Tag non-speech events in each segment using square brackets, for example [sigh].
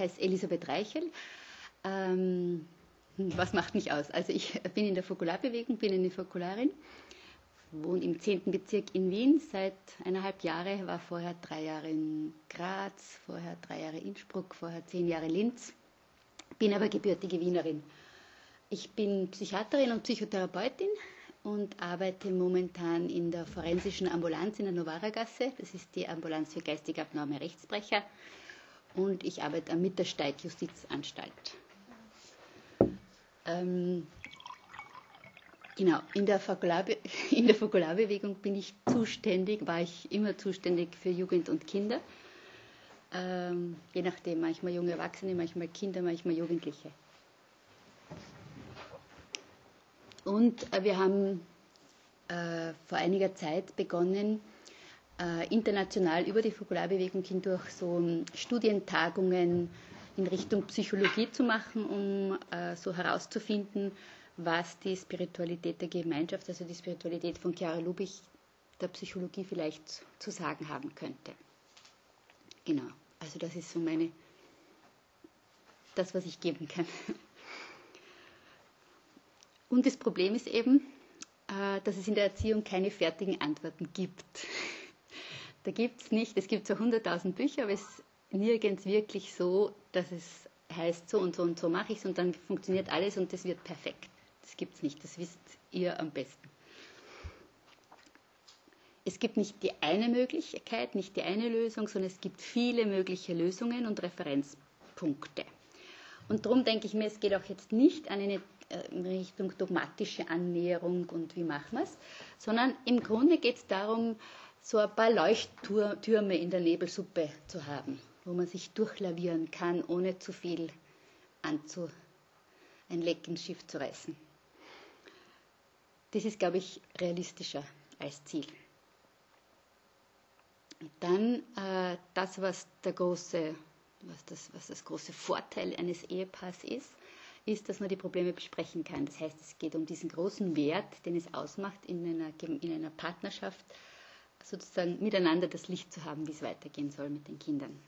heiße Elisabeth Reichel. Ähm, was macht mich aus? Also ich [laughs] bin in der Fokularbewegung, bin eine Fokularin, wohne im 10. Bezirk in Wien seit eineinhalb Jahren, war vorher drei Jahre in Graz, vorher drei Jahre Innsbruck, vorher zehn Jahre Linz, bin aber gebürtige Wienerin. Ich bin Psychiaterin und Psychotherapeutin und arbeite momentan in der forensischen Ambulanz in der Novara-Gasse. Das ist die Ambulanz für geistig abnorme Rechtsbrecher. Und ich arbeite am Mittersteig Justizanstalt. Ähm, genau, in der, [laughs] der Fokularbewegung bin ich zuständig, war ich immer zuständig für Jugend und Kinder. Ähm, je nachdem, manchmal junge Erwachsene, manchmal Kinder, manchmal Jugendliche. Und äh, wir haben äh, vor einiger Zeit begonnen, international über die Fokularbewegung hindurch so um, Studientagungen in Richtung Psychologie zu machen, um äh, so herauszufinden, was die Spiritualität der Gemeinschaft, also die Spiritualität von Chiara Lubich, der Psychologie vielleicht zu sagen haben könnte. Genau, also das ist so meine, das, was ich geben kann. Und das Problem ist eben, äh, dass es in der Erziehung keine fertigen Antworten gibt. Da gibt es nicht, es gibt so 100.000 Bücher, aber es ist nirgends wirklich so, dass es heißt, so und so und so mache ich es und dann funktioniert alles und das wird perfekt. Das gibt es nicht, das wisst ihr am besten. Es gibt nicht die eine Möglichkeit, nicht die eine Lösung, sondern es gibt viele mögliche Lösungen und Referenzpunkte. Und darum denke ich mir, es geht auch jetzt nicht an eine äh, Richtung dogmatische Annäherung und wie machen wir es, sondern im Grunde geht es darum, so ein paar Leuchttürme in der Nebelsuppe zu haben, wo man sich durchlavieren kann, ohne zu viel anzu, ein Leck ins Schiff zu reißen. Das ist, glaube ich, realistischer als Ziel. dann äh, das, was der große, was das, was das große Vorteil eines Ehepaars ist, ist, dass man die Probleme besprechen kann. Das heißt, es geht um diesen großen Wert, den es ausmacht, in einer, in einer Partnerschaft sozusagen miteinander das Licht zu haben, wie es weitergehen soll mit den Kindern.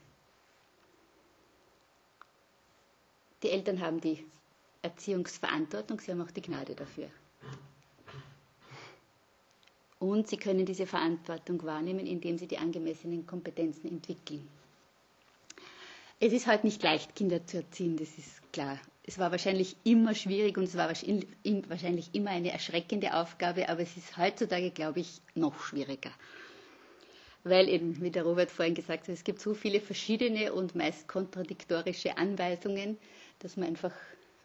Die Eltern haben die Erziehungsverantwortung, sie haben auch die Gnade dafür. Und sie können diese Verantwortung wahrnehmen, indem sie die angemessenen Kompetenzen entwickeln. Es ist halt nicht leicht, Kinder zu erziehen, das ist klar es war wahrscheinlich immer schwierig und es war wahrscheinlich immer eine erschreckende Aufgabe, aber es ist heutzutage, glaube ich, noch schwieriger. Weil eben, wie der Robert vorhin gesagt hat, es gibt so viele verschiedene und meist kontradiktorische Anweisungen, dass man einfach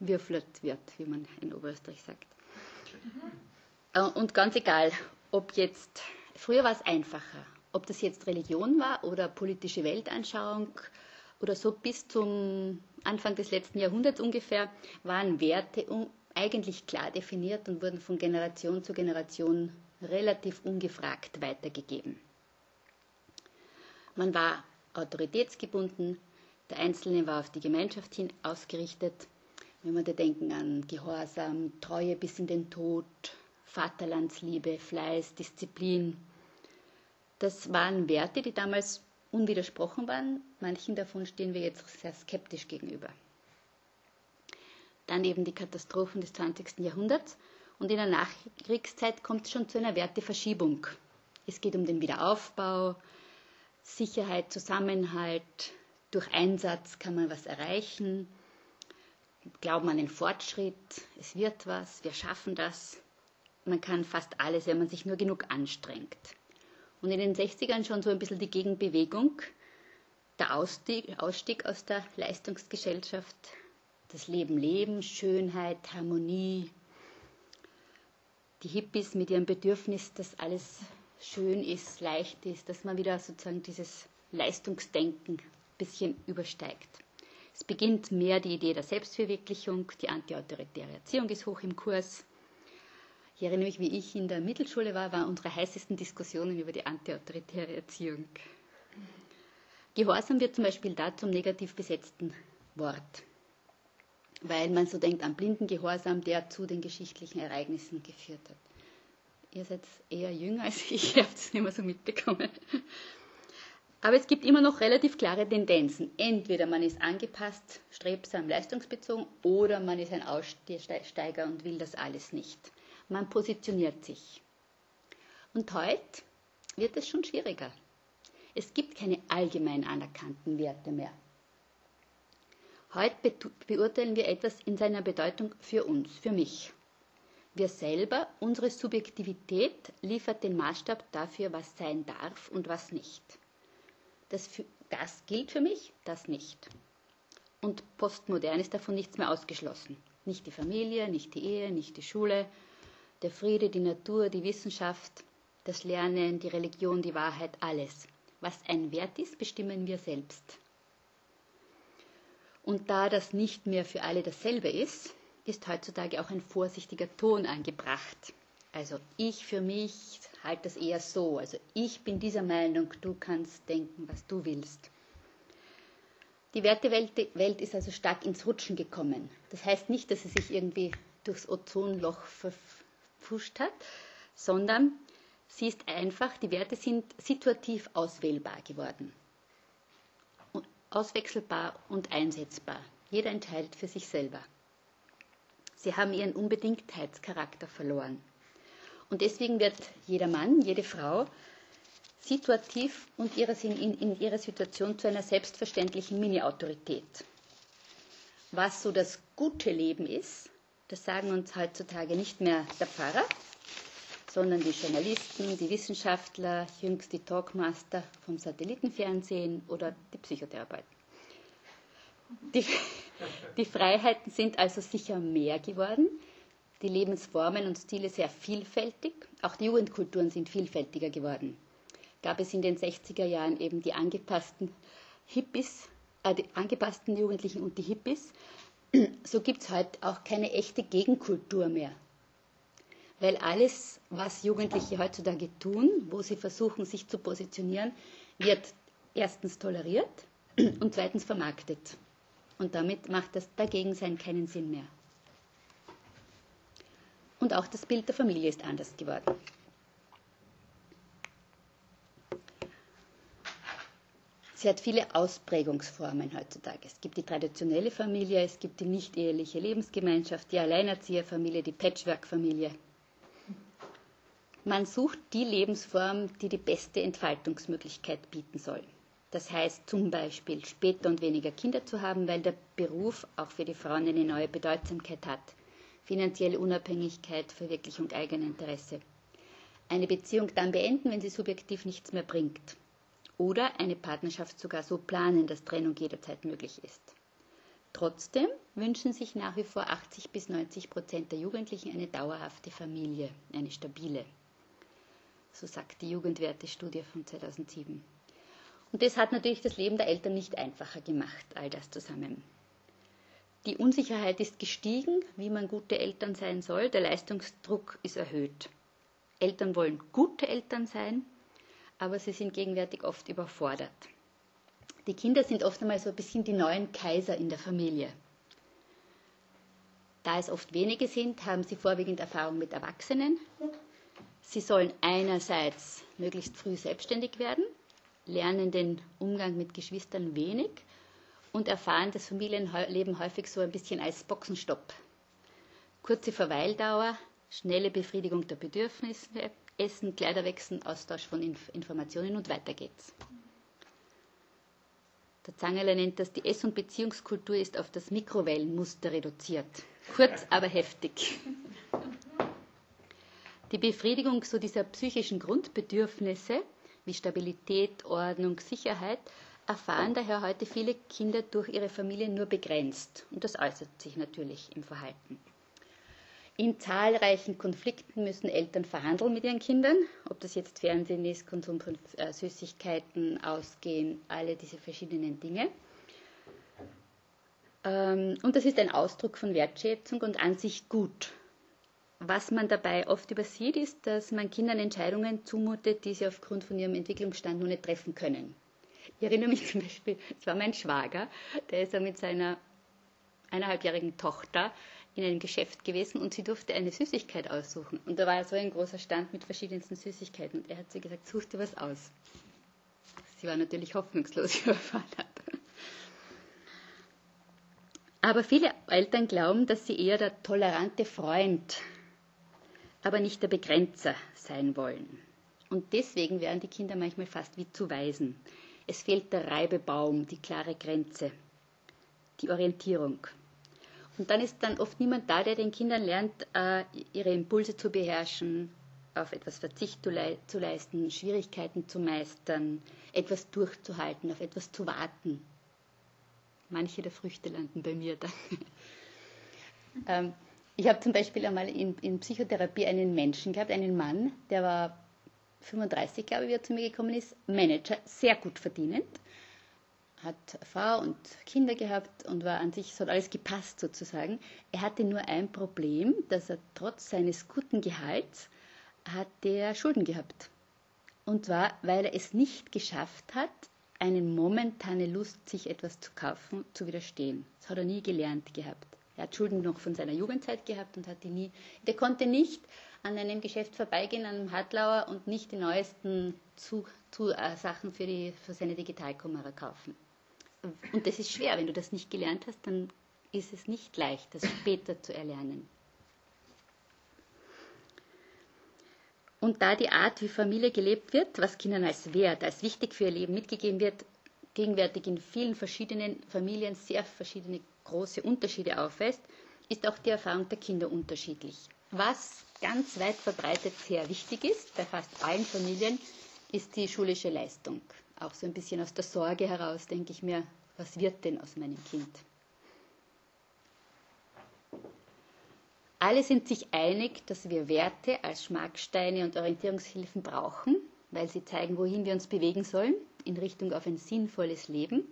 würfelt wird, wie man in Oberösterreich sagt. Mhm. Und ganz egal, ob jetzt, früher war es einfacher, ob das jetzt Religion war oder politische Weltanschauung oder so bis zum Anfang des letzten Jahrhunderts ungefähr waren Werte eigentlich klar definiert und wurden von Generation zu Generation relativ ungefragt weitergegeben. Man war autoritätsgebunden, der Einzelne war auf die Gemeinschaft hin ausgerichtet. Wenn wir da denken an Gehorsam, Treue bis in den Tod, Vaterlandsliebe, Fleiß, Disziplin. Das waren Werte, die damals unwidersprochen waren. Manchen davon stehen wir jetzt sehr skeptisch gegenüber. Dann eben die Katastrophen des 20. Jahrhunderts. Und in der Nachkriegszeit kommt es schon zu einer Werteverschiebung. Es geht um den Wiederaufbau, Sicherheit, Zusammenhalt. Durch Einsatz kann man was erreichen. Glauben an den Fortschritt. Es wird was. Wir schaffen das. Man kann fast alles, wenn man sich nur genug anstrengt. Und in den 60ern schon so ein bisschen die Gegenbewegung, der Ausstieg, Ausstieg aus der Leistungsgesellschaft, das Leben Leben, Schönheit, Harmonie, die Hippies mit ihrem Bedürfnis, dass alles schön ist, leicht ist, dass man wieder sozusagen dieses Leistungsdenken ein bisschen übersteigt. Es beginnt mehr die Idee der Selbstverwirklichung, die antiautoritäre Erziehung ist hoch im Kurs. Ich erinnere mich, wie ich in der Mittelschule war, waren unsere heißesten Diskussionen über die antiautoritäre Erziehung. Gehorsam wird zum Beispiel da zum negativ besetzten Wort, weil man so denkt an blinden Gehorsam, der zu den geschichtlichen Ereignissen geführt hat. Ihr seid eher jünger als ich, ihr habt es nicht mehr so mitbekommen. Aber es gibt immer noch relativ klare Tendenzen. Entweder man ist angepasst, strebsam, leistungsbezogen oder man ist ein Aussteiger und will das alles nicht. Man positioniert sich. Und heute wird es schon schwieriger. Es gibt keine allgemein anerkannten Werte mehr. Heute beurteilen wir etwas in seiner Bedeutung für uns, für mich. Wir selber, unsere Subjektivität liefert den Maßstab dafür, was sein darf und was nicht. Das, das gilt für mich, das nicht. Und postmodern ist davon nichts mehr ausgeschlossen. Nicht die Familie, nicht die Ehe, nicht die Schule, der Friede, die Natur, die Wissenschaft, das Lernen, die Religion, die Wahrheit, alles. Was ein Wert ist, bestimmen wir selbst. Und da das nicht mehr für alle dasselbe ist, ist heutzutage auch ein vorsichtiger Ton angebracht. Also ich für mich halte das eher so. Also ich bin dieser Meinung, du kannst denken, was du willst. Die Wertewelt ist also stark ins Rutschen gekommen. Das heißt nicht, dass sie sich irgendwie durchs Ozonloch verpfuscht hat, sondern sie ist einfach, die Werte sind situativ auswählbar geworden. Auswechselbar und einsetzbar. Jeder entscheidet für sich selber. Sie haben ihren Unbedingtheitscharakter verloren. Und deswegen wird jeder Mann, jede Frau situativ und in, ihrer Situation zu einer selbstverständlichen Mini-Autorität. Was so das gute Leben ist, das sagen uns heutzutage nicht mehr der Pfarrer, sondern die Journalisten, die Wissenschaftler, jüngst die Talkmaster vom Satellitenfernsehen oder die Psychotherapeuten. Die, die Freiheiten sind also sicher mehr geworden, die Lebensformen und Stile sehr vielfältig, auch die Jugendkulturen sind vielfältiger geworden. Gab es in den 60er Jahren eben die angepassten Hippies, äh, die angepassten Jugendlichen und die Hippies, so gibt es heute auch keine echte Gegenkultur mehr. Weil alles, was Jugendliche heutzutage tun, wo sie versuchen, sich zu positionieren, wird erstens toleriert und zweitens vermarktet. Und damit macht das Dagegensein keinen Sinn mehr. Und auch das Bild der Familie ist anders geworden. Sie hat viele Ausprägungsformen heutzutage. Es gibt die traditionelle Familie, es gibt die nicht-eheliche Lebensgemeinschaft, die Alleinerzieherfamilie, die Patchwork-Familie. Man sucht die Lebensform, die die beste Entfaltungsmöglichkeit bieten soll. Das heißt zum Beispiel später und weniger Kinder zu haben, weil der Beruf auch für die Frauen eine neue Bedeutsamkeit hat. Finanzielle Unabhängigkeit, Verwirklichung Eigeninteresse. Eine Beziehung dann beenden, wenn sie subjektiv nichts mehr bringt. Oder eine Partnerschaft sogar so planen, dass Trennung jederzeit möglich ist. Trotzdem wünschen sich nach wie vor 80 bis 90 Prozent der Jugendlichen eine dauerhafte Familie, eine stabile. So sagt die Jugendwertestudie von 2007. Und das hat natürlich das Leben der Eltern nicht einfacher gemacht, all das zusammen. Die Unsicherheit ist gestiegen, wie man gute Eltern sein soll. Der Leistungsdruck ist erhöht. Eltern wollen gute Eltern sein, aber sie sind gegenwärtig oft überfordert. Die Kinder sind oft einmal so ein bisschen die neuen Kaiser in der Familie. Da es oft wenige sind, haben sie vorwiegend Erfahrung mit Erwachsenen. Sie sollen einerseits möglichst früh selbstständig werden lernen den Umgang mit Geschwistern wenig und erfahren das Familienleben häufig so ein bisschen als Boxenstopp. Kurze Verweildauer, schnelle Befriedigung der Bedürfnisse, Essen, Kleiderwechseln, Austausch von Inf Informationen und weiter geht's. Der Zangerle nennt das, die Ess- und Beziehungskultur ist auf das Mikrowellenmuster reduziert. Kurz, aber heftig. Die Befriedigung so dieser psychischen Grundbedürfnisse wie Stabilität, Ordnung, Sicherheit, erfahren daher heute viele Kinder durch ihre Familie nur begrenzt. Und das äußert sich natürlich im Verhalten. In zahlreichen Konflikten müssen Eltern verhandeln mit ihren Kindern, ob das jetzt Fernsehen ist, Konsum von äh, Süßigkeiten, Ausgehen, alle diese verschiedenen Dinge. Ähm, und das ist ein Ausdruck von Wertschätzung und an sich gut. Was man dabei oft übersieht, ist, dass man Kindern Entscheidungen zumutet, die sie aufgrund von ihrem Entwicklungsstand nur nicht treffen können. Ich erinnere mich [laughs] zum Beispiel, es war mein Schwager, der ist ja mit seiner eineinhalbjährigen Tochter in einem Geschäft gewesen und sie durfte eine Süßigkeit aussuchen. Und da war so ein großer Stand mit verschiedensten Süßigkeiten. Und er hat sie gesagt, such dir was aus. Sie war natürlich hoffnungslos [laughs] überfordert. Aber viele Eltern glauben, dass sie eher der tolerante Freund, aber nicht der Begrenzer sein wollen. Und deswegen werden die Kinder manchmal fast wie zu Waisen. Es fehlt der Reibebaum, die klare Grenze, die Orientierung. Und dann ist dann oft niemand da, der den Kindern lernt, äh, ihre Impulse zu beherrschen, auf etwas Verzicht zu leisten, Schwierigkeiten zu meistern, etwas durchzuhalten, auf etwas zu warten. Manche der Früchte landen bei mir dann. [laughs] ich habe zum Beispiel einmal in, in, Psychotherapie einen Menschen gehabt, einen Mann, der war 35, glaube ich, wie er zu mir gekommen ist, Manager, sehr gut verdienend, hat Frau und Kinder gehabt und war an sich, es hat alles gepasst sozusagen. Er hatte nur ein Problem, dass er trotz seines guten Gehalts hat er Schulden gehabt. Und zwar, weil er es nicht geschafft hat, eine momentane Lust, sich etwas zu kaufen, zu widerstehen. Das hat er nie gelernt gehabt. Er hat Schulden noch von seiner Jugendzeit gehabt und hat die nie. Der konnte nicht an einem Geschäft vorbeigehen, an einem Hartlauer und nicht die neuesten zu, zu, äh, Sachen für, die, für seine Digitalkamera kaufen. Und das ist schwer. Wenn du das nicht gelernt hast, dann ist es nicht leicht, das später zu erlernen. Und da die Art, wie Familie gelebt wird, was Kindern als Wert, als wichtig für ihr Leben mitgegeben wird, gegenwärtig in vielen verschiedenen Familien sehr verschiedene große Unterschiede aufweist, ist auch die Erfahrung der Kinder unterschiedlich. Was ganz weit verbreitet sehr wichtig ist, bei fast allen Familien, ist die schulische Leistung. Auch so ein bisschen aus der Sorge heraus denke ich mir, was wird denn aus meinem Kind? Alle sind sich einig, dass wir Werte als Schmacksteine und Orientierungshilfen brauchen, weil sie zeigen, wohin wir uns bewegen sollen, in Richtung auf ein sinnvolles Leben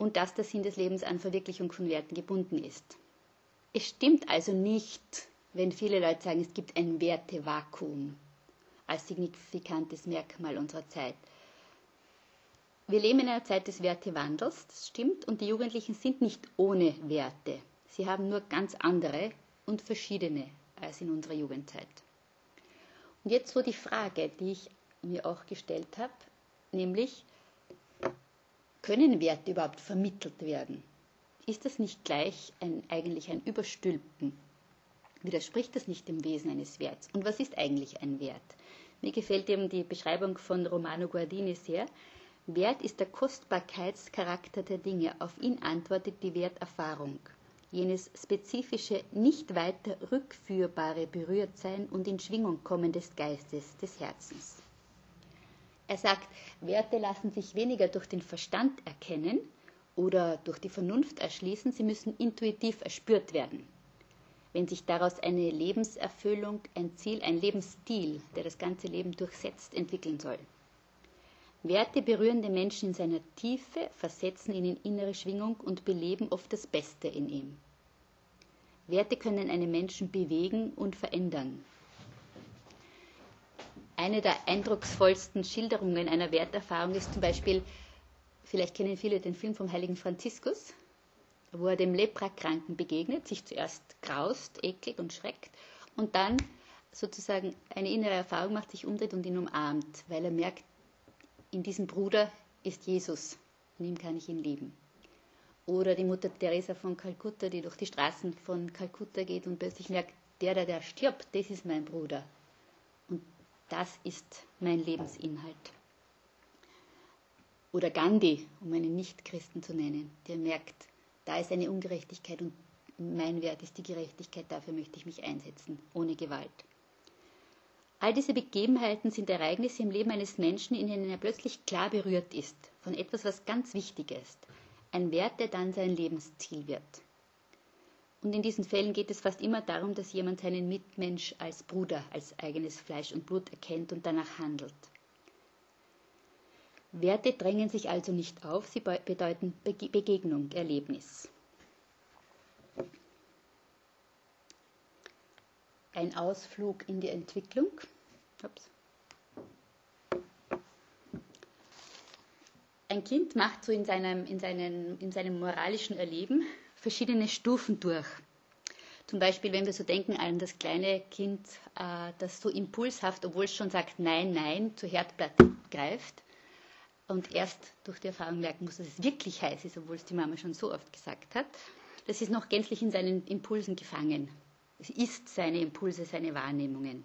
und dass der Sinn des Lebens an Verwirklichung von Werten gebunden ist. Es stimmt also nicht, wenn viele Leute sagen, es gibt ein Wertevakuum als signifikantes Merkmal unserer Zeit. Wir leben in einer Zeit des Wertewandels, das stimmt, und die Jugendlichen sind nicht ohne Werte. Sie haben nur ganz andere und verschiedene als in unserer Jugendzeit. Und jetzt so die Frage, die ich mir auch gestellt habe, nämlich, können Werte überhaupt vermittelt werden? Ist das nicht gleich ein, eigentlich ein Überstülpen? Widerspricht das nicht dem Wesen eines Werts? Und was ist eigentlich ein Wert? Mir gefällt eben die Beschreibung von Romano Guardini sehr. Wert ist der Kostbarkeitscharakter der Dinge. Auf ihn antwortet die Werterfahrung jenes spezifische, nicht weiter rückführbare Berührtsein und in Schwingung kommen des Geistes, des Herzens. Er sagt, Werte lassen sich weniger durch den Verstand erkennen oder durch die Vernunft erschließen, sie müssen intuitiv erspürt werden. Wenn sich daraus eine Lebenserfüllung, ein Ziel, ein Lebensstil, der das ganze Leben durchsetzt, entwickeln soll. Werte berühren den Menschen in seiner Tiefe, versetzen ihn in innere Schwingung und beleben oft das Beste in ihm. Werte können einen Menschen bewegen und verändern. Eine der eindrucksvollsten Schilderungen einer Werterfahrung ist zum Beispiel, vielleicht kennen viele den Film vom heiligen Franziskus, wo er dem Leprakranken begegnet, sich zuerst graust, ekelt und schreckt und dann sozusagen eine innere Erfahrung macht, sich umdreht und ihn umarmt, weil er merkt, in diesem Bruder ist Jesus, in ihm kann ich ihn lieben. Oder die Mutter Teresa von Kalkutta, die durch die Straßen von Kalkutta geht und plötzlich merkt, der, der, der stirbt, das ist mein Bruder. Das ist mein Lebensinhalt. Oder Gandhi, um einen Nichtchristen zu nennen, der merkt, da ist eine Ungerechtigkeit und mein Wert ist die Gerechtigkeit, dafür möchte ich mich einsetzen, ohne Gewalt. All diese Begebenheiten sind Ereignisse im Leben eines Menschen, in denen er plötzlich klar berührt ist von etwas, was ganz wichtig ist. Ein Wert, der dann sein Lebensziel wird. Und in diesen Fällen geht es fast immer darum, dass jemand seinen Mitmensch als Bruder, als eigenes Fleisch und Blut erkennt und danach handelt. Werte drängen sich also nicht auf, sie bedeuten Begegnung, Erlebnis. ein Ausflug in die Entwicklung. Ups. Ein Kind macht so in seinem, in, seinen, in seinem moralischen Erleben verschiedene Stufen durch. Zum Beispiel, wenn wir so denken an das kleine Kind, äh, das so impulshaft, obwohl es schon sagt Nein, Nein, zur Herdplatte greift, und erst durch die Erfahrung merken muss, dass es wirklich heiß ist, obwohl es die Mama schon so oft gesagt hat, das ist noch gänzlich in seinen Impulsen gefangen. Es ist seine Impulse, seine Wahrnehmungen.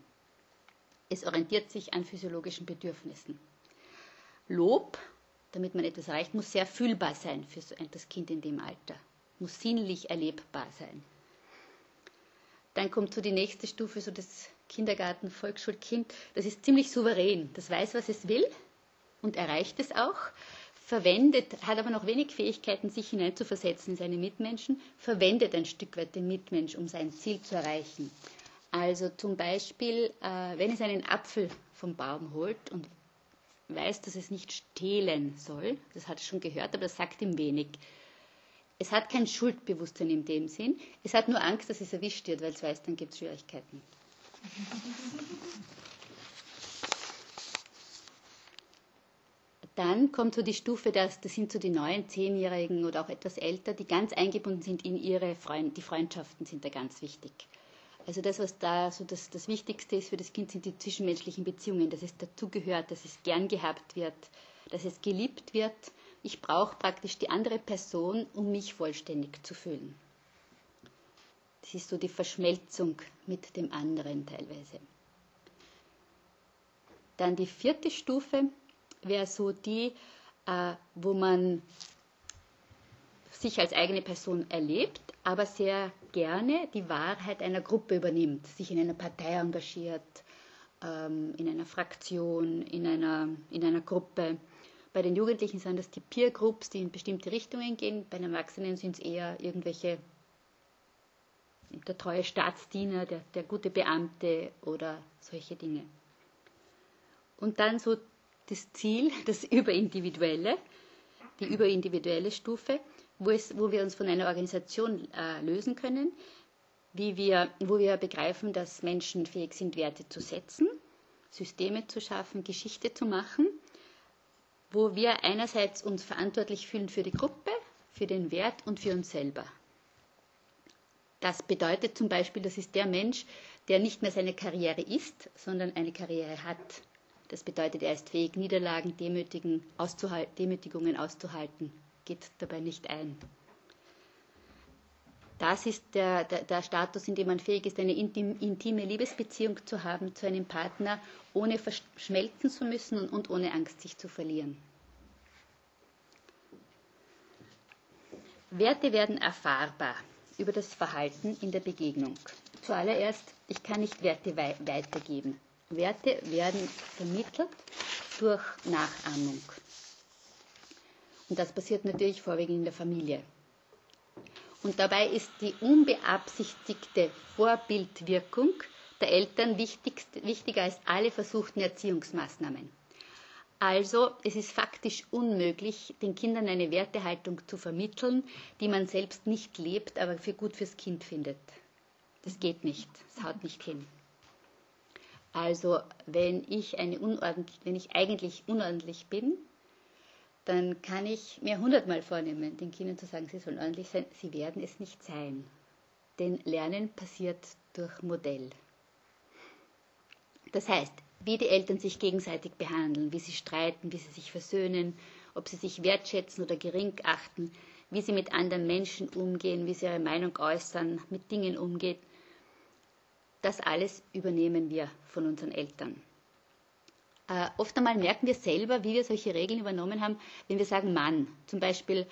Es orientiert sich an physiologischen Bedürfnissen. Lob, damit man etwas erreicht, muss sehr fühlbar sein für das Kind in dem Alter, muss sinnlich erlebbar sein. Dann kommt so die nächste Stufe, so das Kindergarten, Volksschulkind. Das ist ziemlich souverän. Das weiß, was es will und erreicht es auch. Verwendet, hat aber noch wenig Fähigkeiten, sich hineinzuversetzen in seine Mitmenschen, verwendet ein Stück weit den Mitmensch, um sein Ziel zu erreichen. Also zum Beispiel, äh, wenn es einen Apfel vom Baum holt und weiß, dass es nicht stehlen soll, das hat es schon gehört, aber das sagt ihm wenig. Es hat kein Schuldbewusstsein in dem Sinn, es hat nur Angst, dass es erwischt wird, weil es weiß, dann gibt es Schwierigkeiten. Dann kommt so die Stufe, das, das sind so die neuen Zehnjährigen oder auch etwas älter, die ganz eingebunden sind in ihre Freund, die Freundschaften sind da ganz wichtig. Also das, was da so das, das Wichtigste ist für das Kind, sind die zwischenmenschlichen Beziehungen, dass es dazugehört, dass es gern gehabt wird, dass es geliebt wird. Ich brauche praktisch die andere Person, um mich vollständig zu fühlen. Das ist so die Verschmelzung mit dem anderen teilweise. Dann die vierte Stufe wäre so die, äh, wo man sich als eigene Person erlebt, aber sehr gerne die Wahrheit einer Gruppe übernimmt, sich in einer Partei engagiert, ähm, in einer Fraktion, in einer, in einer Gruppe. Bei den Jugendlichen sind das die Peer Groups, die in bestimmte Richtungen gehen. Bei den Erwachsenen sind es eher irgendwelche, der treue Staatsdiener, der, der gute Beamte oder solche Dinge. Und dann so das Ziel, [laughs] das Überindividuelle, die überindividuelle Stufe, wo, es, wo wir uns von einer Organisation äh, lösen können, wie wir, wo wir begreifen, dass Menschen fähig sind, Werte zu setzen, Systeme zu schaffen, Geschichte zu machen, wo wir einerseits uns verantwortlich fühlen für die Gruppe, für den Wert und für uns selber. Das bedeutet zum Beispiel, das ist der Mensch, der nicht mehr seine Karriere ist, sondern eine Karriere hat. Das bedeutet, er ist fähig, Niederlagen, Demütigungen auszuhalten, geht dabei nicht ein. Das ist der, der, der, Status, in dem man fähig ist, eine intim, intime Liebesbeziehung zu haben zu einem Partner, ohne verschmelzen zu müssen und, und ohne Angst, sich zu verlieren. Werte werden erfahrbar über das Verhalten in der Begegnung. Zuallererst, ich kann nicht Werte weitergeben. Werte werden vermittelt durch Nachahmung. Und das passiert natürlich vorwiegend in der Familie. Und dabei ist die unbeabsichtigte Vorbildwirkung der Eltern wichtiger als alle versuchten Erziehungsmaßnahmen. Also es ist faktisch unmöglich, den Kindern eine Wertehaltung zu vermitteln, die man selbst nicht lebt, aber für gut fürs Kind findet. Das geht nicht, das haut nicht hin. Also wenn ich, eine unordentlich, wenn ich eigentlich unordentlich bin, dann kann ich mir hundertmal vornehmen, den Kindern zu sagen, sie sollen ordentlich sein. Sie werden es nicht sein. Denn Lernen passiert durch Modell. Das heißt, wie die Eltern sich gegenseitig behandeln, wie sie streiten, wie sie sich versöhnen, ob sie sich wertschätzen oder gering achten, wie sie mit anderen Menschen umgehen, wie sie ihre Meinung äußern, mit Dingen umgehen, das alles übernehmen wir von unseren Eltern. Äh, oft einmal merken wir selber, wie wir solche Regeln übernommen haben, wenn wir sagen Mann. Zum Beispiel,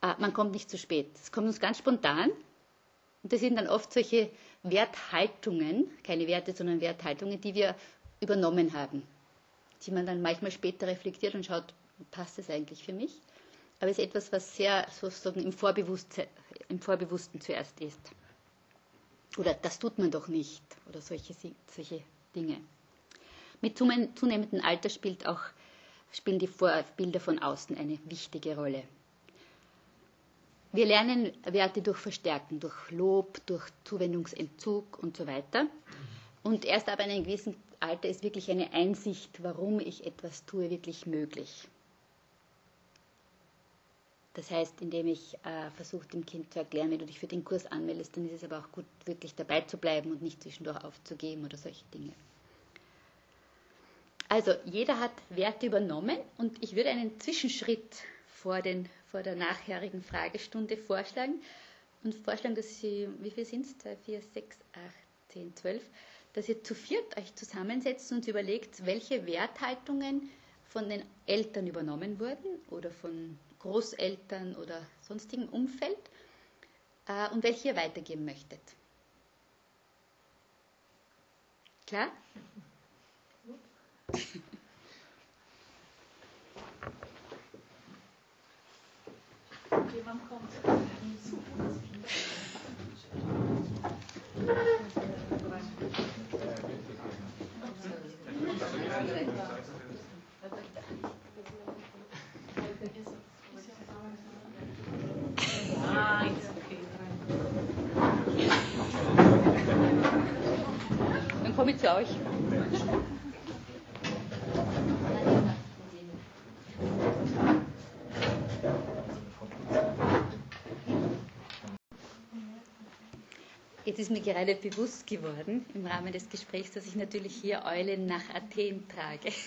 äh, man kommt nicht zu spät. Das kommt uns ganz spontan. Und das sind dann oft solche Werthaltungen, keine Werte, sondern Werthaltungen, die wir übernommen haben. Die man dann manchmal später reflektiert und schaut, passt das eigentlich für mich? Aber es ist etwas, was sehr sozusagen im, Vorbewusstsein, im Vorbewussten zuerst ist. Oder das tut man doch nicht. Oder solche, solche Dinge. Mit zunehmendem Alter spielt auch, spielen die Vorbilder von außen eine wichtige Rolle. Wir lernen Werte durch Verstärken, durch Lob, durch Zuwendungsentzug und so weiter. Und erst ab einem gewissen Alter ist wirklich eine Einsicht, warum ich etwas tue, wirklich möglich. Das heißt, indem ich äh, versuche, dem Kind zu erklären, wenn du dich für den Kurs anmeldest, dann ist es aber auch gut, wirklich dabei zu bleiben und nicht zwischendurch aufzugeben oder solche Dinge. Also jeder hat Werte übernommen und ich würde einen Zwischenschritt vor, den, vor der nachherigen Fragestunde vorschlagen und vorschlagen, dass Sie, wie viel sind es? 2, 4, 6, 8, 10, 12, dass ihr zu viert euch zusammensetzt und überlegt, welche Werthaltungen von den Eltern übernommen wurden oder von Großeltern oder sonstigem Umfeld äh, und welche ihr weitergeben möchtet. Klar? Jemand kommt zu uns. Dann komme ich zu euch. Ist mir gerade bewusst geworden im Rahmen des Gesprächs, dass ich natürlich hier Eulen nach Athen trage. [laughs]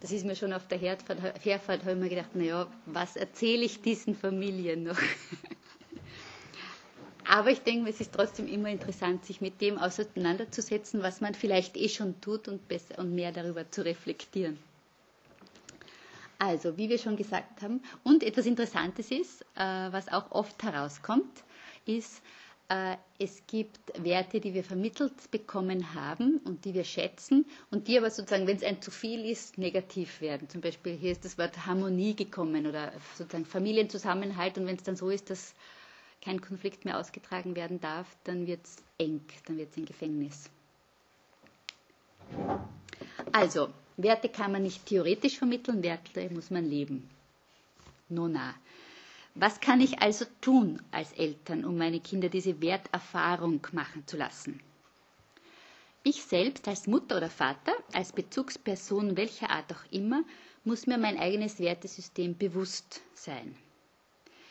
Das ist mir schon auf der Herfahrt, Herfahrt habe ich mir gedacht, naja, was erzähle ich diesen Familien noch? [laughs] Aber ich denke, es ist trotzdem immer interessant, sich mit dem auseinanderzusetzen, was man vielleicht eh schon tut und, besser und mehr darüber zu reflektieren. Also, wie wir schon gesagt haben, und etwas Interessantes ist, äh, was auch oft herauskommt, ist, es gibt Werte, die wir vermittelt bekommen haben und die wir schätzen und die aber sozusagen, wenn es ein zu viel ist, negativ werden. Zum Beispiel hier ist das Wort Harmonie gekommen oder sozusagen Familienzusammenhalt und wenn es dann so ist, dass kein Konflikt mehr ausgetragen werden darf, dann wird es eng, dann wird es ein Gefängnis. Also, Werte kann man nicht theoretisch vermitteln, Werte muss man leben. Nona. Was kann ich also tun als Eltern, um meine Kinder diese Werterfahrung machen zu lassen? Ich selbst als Mutter oder Vater, als Bezugsperson welcher Art auch immer, muss mir mein eigenes Wertesystem bewusst sein.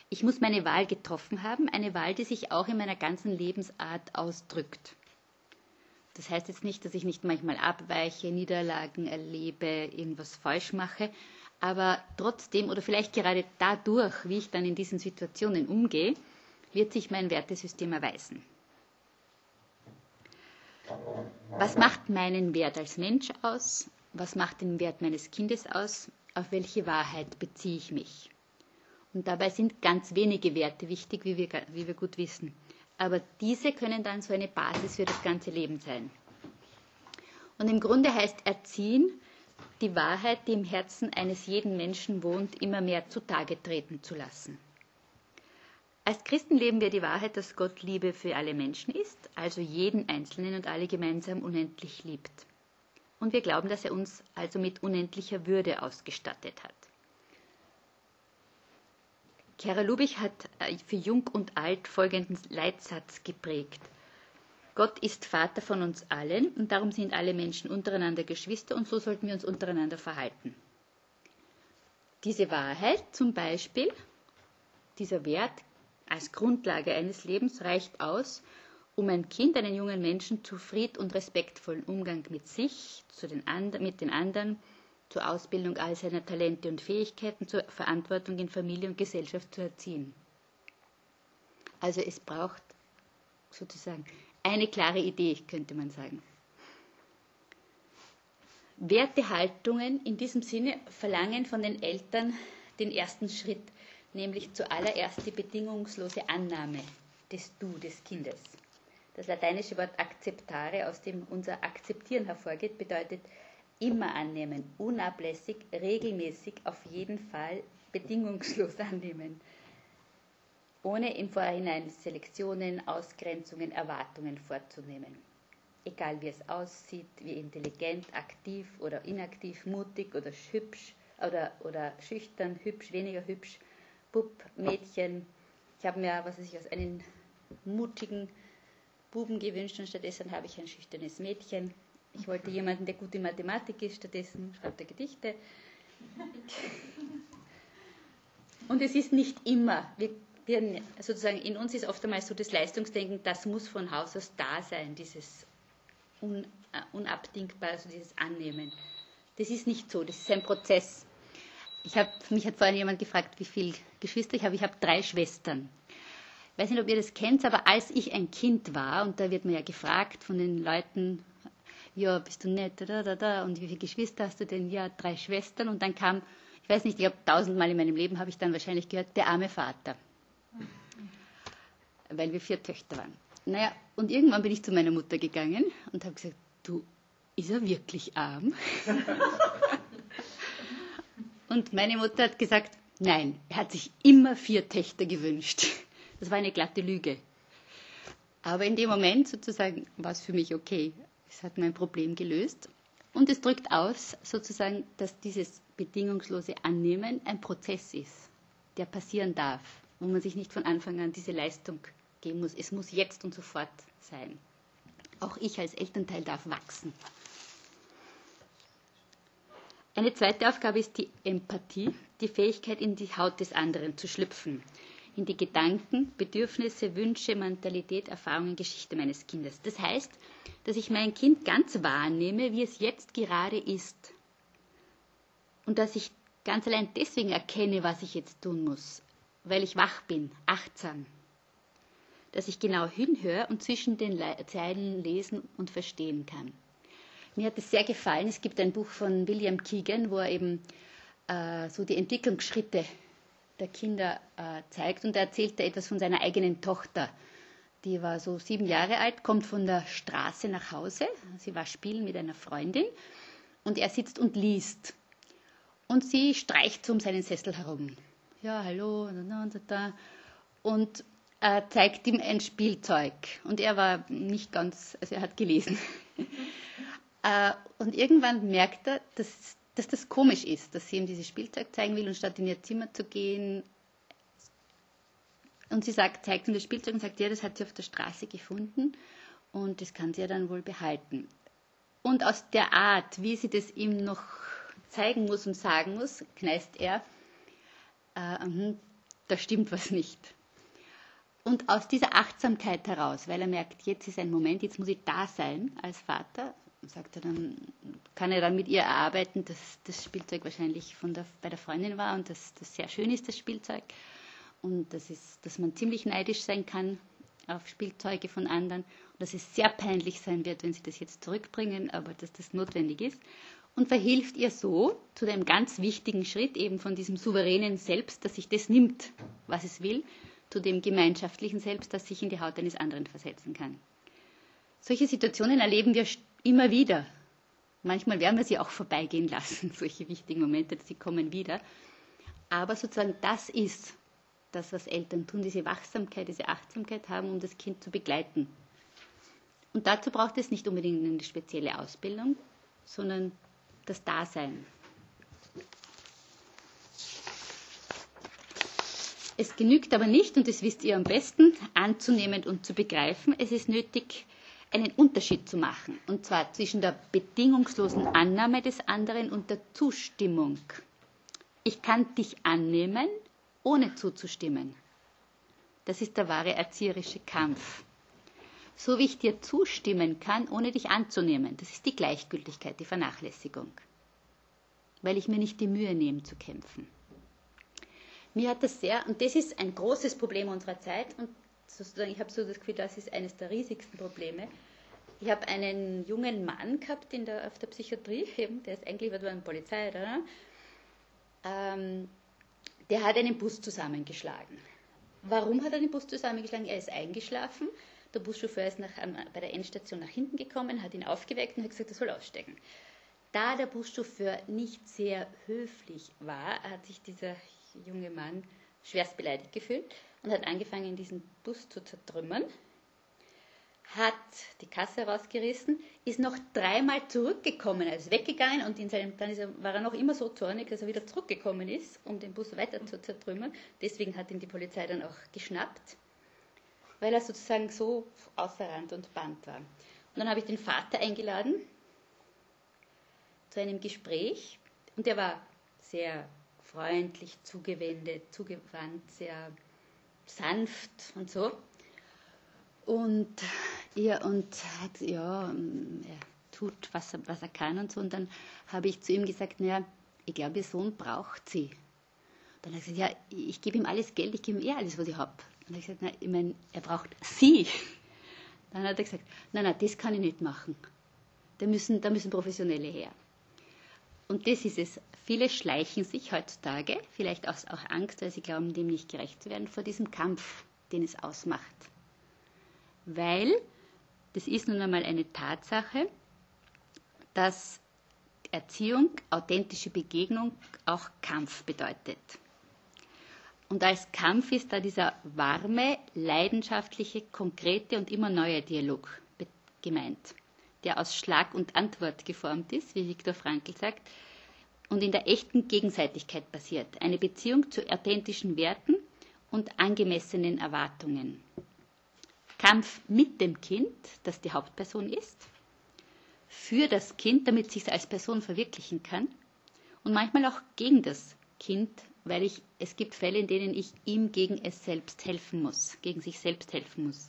Ich muss meine Wahl getroffen haben, eine Wahl, die sich auch in meiner ganzen Lebensart ausdrückt. Das heißt jetzt nicht, dass ich nicht manchmal abweiche, Niederlagen erlebe, irgendwas falsch mache, aber trotzdem oder vielleicht gerade dadurch, wie ich dann in diesen Situationen umgehe, wird sich mein Wertesystem erweisen. Was macht meinen Wert als Mensch aus? Was macht den Wert meines Kindes aus? Auf welche Wahrheit beziehe ich mich? Und dabei sind ganz wenige Werte wichtig, wie wir, wie wir gut wissen. Aber diese können dann so eine Basis für das ganze Leben sein. Und im Grunde heißt Erziehen, die Wahrheit, die im Herzen eines jeden Menschen wohnt, immer mehr zutage treten zu lassen. Als Christen leben wir die Wahrheit, dass Gott Liebe für alle Menschen ist, also jeden Einzelnen und alle gemeinsam unendlich liebt. Und wir glauben, dass er uns also mit unendlicher Würde ausgestattet hat. Kera Lubich hat äh, für Jung und Alt folgenden Leitsatz geprägt. Gott ist Vater von uns allen und darum sind alle Menschen untereinander Geschwister und so sollten wir uns untereinander verhalten. Diese Wahrheit zum Beispiel, dieser Wert als Grundlage eines Lebens reicht aus, um ein Kind, einen jungen Menschen zu fried- und respektvollen Umgang mit sich, den mit den anderen, zur Ausbildung all seiner Talente und Fähigkeiten, zur Verantwortung in Familie und Gesellschaft zu erziehen. Also es braucht sozusagen eine klare Idee, könnte man sagen. Wertehaltungen in diesem Sinne verlangen von den Eltern den ersten Schritt, nämlich zuallererst die bedingungslose Annahme des Du des Kindes. Das lateinische Wort acceptare, aus dem unser Akzeptieren hervorgeht, bedeutet immer annehmen, unablässig, regelmäßig, auf jeden Fall bedingungslos [laughs] annehmen ohne im Vorhinein Selektionen, Ausgrenzungen, Erwartungen vorzunehmen. Egal wie es aussieht, wie intelligent, aktiv oder inaktiv, mutig oder hübsch oder, oder schüchtern, hübsch, weniger hübsch, Bub, Mädchen. Ich habe mir, was weiß ich, aus einem mutigen Buben gewünscht und stattdessen habe ich ein schüchternes Mädchen. Ich wollte jemanden, der gut in Mathematik ist, stattdessen schreibt er Gedichte. [laughs] Und es ist nicht immer, wir wir sozusagen in uns ist oft einmal so das Leistungsdenken, das muss von Haus aus da sein, dieses un, äh, unabdingbar, also dieses Annehmen. Das ist nicht so, das ist ein Prozess. Ich hab, mich hat vorhin jemand gefragt, wie viele Geschwister ich habe. Ich habe drei Schwestern. Ich weiß nicht, ob ihr das kennt, aber als ich ein Kind war, und da wird man ja gefragt von den Leuten, ja, bist du nett, da, da, da, und wie viele Geschwister hast du denn? Ja, drei Schwestern. Und dann kam, ich weiß nicht, ich habe tausendmal in meinem Leben, habe ich dann wahrscheinlich gehört, der arme Vater. Weil wir vier Töchter waren. Naja, und irgendwann bin ich zu meiner Mutter gegangen und habe gesagt, du, ist er wirklich arm? [laughs] und meine Mutter hat gesagt, nein, er hat sich immer vier Töchter gewünscht. Das war eine glatte Lüge. Aber in dem Moment sozusagen war es für mich okay. Es hat mein Problem gelöst. Und es drückt aus, sozusagen, dass dieses bedingungslose Annehmen ein Prozess ist, der passieren darf, wo man sich nicht von Anfang an diese Leistung geben muss. Es muss jetzt und sofort sein. Auch ich als Elternteil darf wachsen. Eine zweite Aufgabe ist die Empathie, die Fähigkeit, in die Haut des anderen zu schlüpfen, in die Gedanken, Bedürfnisse, Wünsche, Mentalität, Erfahrungen, Geschichte meines Kindes. Das heißt, dass ich mein Kind ganz wahrnehme, wie es jetzt gerade ist. Und dass ich ganz allein deswegen erkenne, was ich jetzt tun muss, weil ich wach bin, achtsam. Dass ich genau hinhöre und zwischen den Zeilen lesen und verstehen kann. Mir hat es sehr gefallen. Es gibt ein Buch von William Keegan, wo er eben äh, so die Entwicklungsschritte der Kinder äh, zeigt. Und er erzählt da etwas von seiner eigenen Tochter. Die war so sieben Jahre alt, kommt von der Straße nach Hause. Sie war spielen mit einer Freundin und er sitzt und liest. Und sie streicht um seinen Sessel herum. Ja, hallo, und äh, zeigt ihm ein Spielzeug. Und er war nicht ganz, also er hat gelesen. [laughs] äh, und irgendwann merkt er, dass dass das komisch ist, dass sie ihm dieses Spielzeug zeigen will und statt in ihr Zimmer zu gehen und sie sagt, zeigt ihm das Spielzeug und sagt, ja, das hat sie auf der Straße gefunden und das kann sie ja dann wohl behalten. Und aus der Art, wie sie das ihm noch zeigen muss und sagen muss, kneißt er, äh, mh, da stimmt was nicht. Und aus dieser Achtsamkeit heraus, weil er merkt, jetzt ist ein Moment, jetzt muss ich da sein als Vater, sagt er dann, kann er dann mit ihr erarbeiten, dass das Spielzeug wahrscheinlich von der, bei der Freundin war und dass das sehr schön ist, das Spielzeug. Und das ist, dass man ziemlich neidisch sein kann auf Spielzeuge von anderen. Und dass es sehr peinlich sein wird, wenn sie das jetzt zurückbringen, aber dass das notwendig ist. Und verhilft ihr so zu dem ganz wichtigen Schritt eben von diesem souveränen Selbst, dass sich das nimmt, was es will, zu dem gemeinschaftlichen Selbst, das sich in die Haut eines anderen versetzen kann. Solche Situationen erleben wir immer wieder. Manchmal werden wir sie auch vorbeigehen lassen, [laughs] solche wichtigen Momente, sie kommen wieder. Aber sozusagen das ist das, was Eltern tun, diese Wachsamkeit, diese Achtsamkeit haben, um das Kind zu begleiten. Und dazu braucht es nicht unbedingt eine spezielle Ausbildung, sondern das Dasein. Es genügt aber nicht, und das wisst ihr am besten, anzunehmen und zu begreifen. Es ist nötig, einen Unterschied zu machen, und zwar zwischen der bedingungslosen Annahme des anderen und der Zustimmung. Ich kann dich annehmen, ohne zuzustimmen. Das ist der wahre erzieherische Kampf. So wie ich dir zustimmen kann, ohne dich anzunehmen. Das ist die Gleichgültigkeit, die Vernachlässigung. Weil ich mir nicht die Mühe nehme zu kämpfen. Mir hat das sehr, und das ist ein großes Problem unserer Zeit, und sozusagen, ich habe so das Gefühl, das ist eines der riesigsten Probleme. Ich habe einen jungen Mann gehabt in der, auf der Psychiatrie, [laughs] eben, der ist eigentlich bei der Polizei, oder? Ähm, der hat einen Bus zusammengeschlagen. Warum hat er den Bus zusammengeschlagen? Er ist eingeschlafen. Der Buschauffeur ist nach, bei der Endstation nach hinten gekommen, hat ihn aufgeweckt und hat gesagt, er soll aussteigen. Da der Buschauffeur nicht sehr höflich war, hat sich dieser junge Mann schwerst beleidigt gefühlt und hat angefangen, diesen Bus zu zertrümmern, hat die Kasse rausgerissen, ist noch dreimal zurückgekommen, ist weggegangen und in seinem, dann er, war er noch immer so zornig, dass er wieder zurückgekommen ist, um den Bus weiter zu zertrümmern. Deswegen hat ihn die Polizei dann auch geschnappt, weil er sozusagen so außer Rand und Band war. Und dann habe ich den Vater eingeladen zu einem Gespräch und der war sehr freundlich zugewendet, zugewandt, sehr sanft und so. Und Ja, und hat, ja, er tut, was er, was er kann und so. Und dann habe ich zu ihm gesagt, naja, ich glaube, Ihr Sohn braucht Sie. Dann hat er gesagt, ja, ich gebe ihm alles Geld, ich gebe ihm eh alles, was ich habe. Habe ich gesagt, ich meine, er braucht Sie. [laughs] Dann hat er gesagt, nein, nein, das kann ich nicht machen. Da müssen, da müssen Professionelle her. Und das ist es. Viele schleichen sich heutzutage, vielleicht aus auch Angst, weil sie glauben, dem nicht gerecht zu werden, vor diesem Kampf, den es ausmacht. Weil, das ist nun einmal eine Tatsache, dass Erziehung, authentische Begegnung auch Kampf bedeutet. Und als Kampf ist da dieser warme, leidenschaftliche, konkrete und immer neue Dialog gemeint, der aus Schlag und Antwort geformt ist, wie Viktor Frankl sagt, und in der echten Gegenseitigkeit basiert. Eine Beziehung zu authentischen Werten und angemessenen Erwartungen. Kampf mit dem Kind, das die Hauptperson ist, für das Kind, damit es sich als Person verwirklichen kann und manchmal auch gegen das Kind, weil ich, es gibt Fälle, in denen ich ihm gegen es selbst helfen muss, gegen sich selbst helfen muss.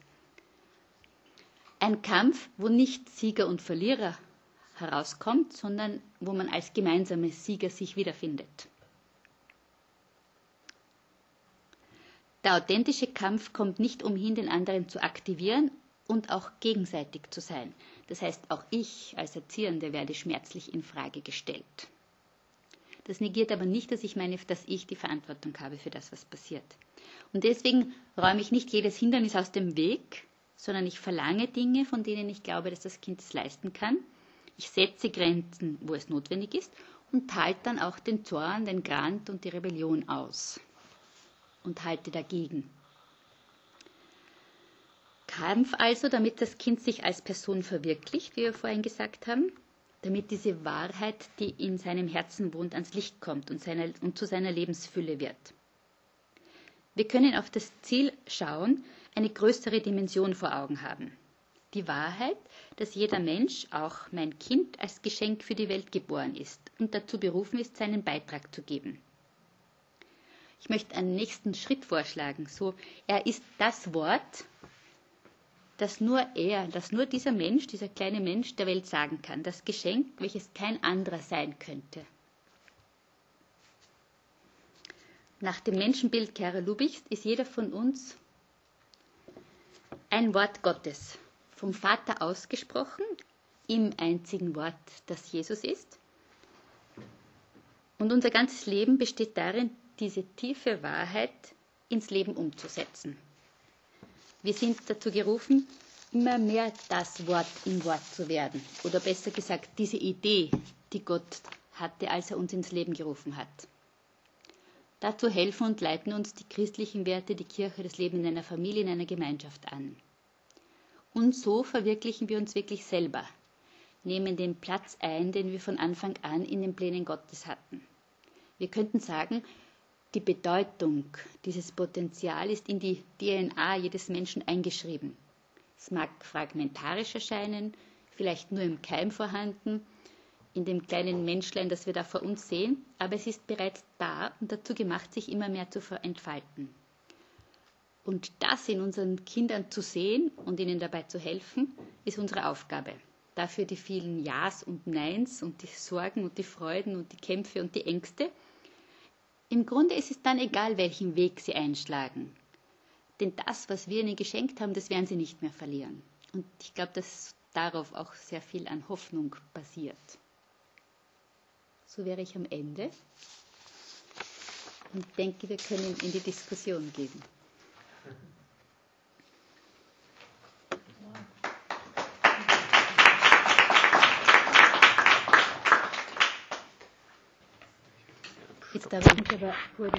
Ein Kampf, wo nicht Sieger und Verlierer herauskommt, sondern wo man als gemeinsame Sieger sich wiederfindet. Der authentische Kampf kommt nicht umhin, den anderen zu aktivieren und auch gegenseitig zu sein. Das heißt, auch ich als Erziehende werde schmerzlich in Frage gestellt. Das negiert aber nicht, dass ich meine, dass ich die Verantwortung habe für das, was passiert. Und deswegen räume ich nicht jedes Hindernis aus dem Weg, sondern ich verlange Dinge, von denen ich glaube, dass das Kind es leisten kann. Ich setze Grenzen, wo es notwendig ist und halte dann auch den Zorn, den Grant und die Rebellion aus und halte dagegen. Kampf also, damit das Kind sich als Person verwirklicht, wie wir vorhin gesagt haben, damit diese Wahrheit, die in seinem Herzen wohnt, ans Licht kommt und, seiner, und zu seiner Lebensfülle wird. Wir können auf das Ziel schauen, eine größere Dimension vor Augen haben. Die Wahrheit, dass jeder Mensch, auch mein Kind, als Geschenk für die Welt geboren ist und dazu berufen ist, seinen Beitrag zu geben. Ich möchte einen nächsten Schritt vorschlagen. So, er ist das Wort, das nur er, das nur dieser Mensch, dieser kleine Mensch der Welt sagen kann. Das Geschenk, welches kein anderer sein könnte. Nach dem Menschenbild Kara Lubichs ist jeder von uns ein Wort Gottes, vom Vater ausgesprochen, im einzigen Wort, das Jesus ist. Und unser ganzes Leben besteht darin, diese tiefe Wahrheit ins Leben umzusetzen. Wir sind dazu gerufen, immer mehr das Wort im Wort zu werden. Oder besser gesagt, diese Idee, die Gott hatte, als er uns ins Leben gerufen hat. Dazu helfen und leiten uns die christlichen Werte, die Kirche, das Leben in einer Familie, in einer Gemeinschaft an. Und so verwirklichen wir uns wirklich selber, nehmen den Platz ein, den wir von Anfang an in den Plänen Gottes hatten. Wir könnten sagen, die Bedeutung, dieses Potenzial ist in die DNA jedes Menschen eingeschrieben. Es mag fragmentarisch erscheinen, vielleicht nur im Keim vorhanden, in dem kleinen Menschlein, das wir da vor uns sehen, aber es ist bereits da und dazu gemacht, sich immer mehr zu entfalten. Und das in unseren Kindern zu sehen und ihnen dabei zu helfen, ist unsere Aufgabe. Dafür die vielen Ja's und Neins und die Sorgen und die Freuden und die Kämpfe und die Ängste, im Grunde ist es dann egal, welchen Weg sie einschlagen. Denn das, was wir ihnen geschenkt haben, das werden sie nicht mehr verlieren. Und ich glaube, dass darauf auch sehr viel an Hoffnung basiert. So wäre ich am Ende und denke, wir können in die Diskussion gehen. Jetzt darf ich mich aber vor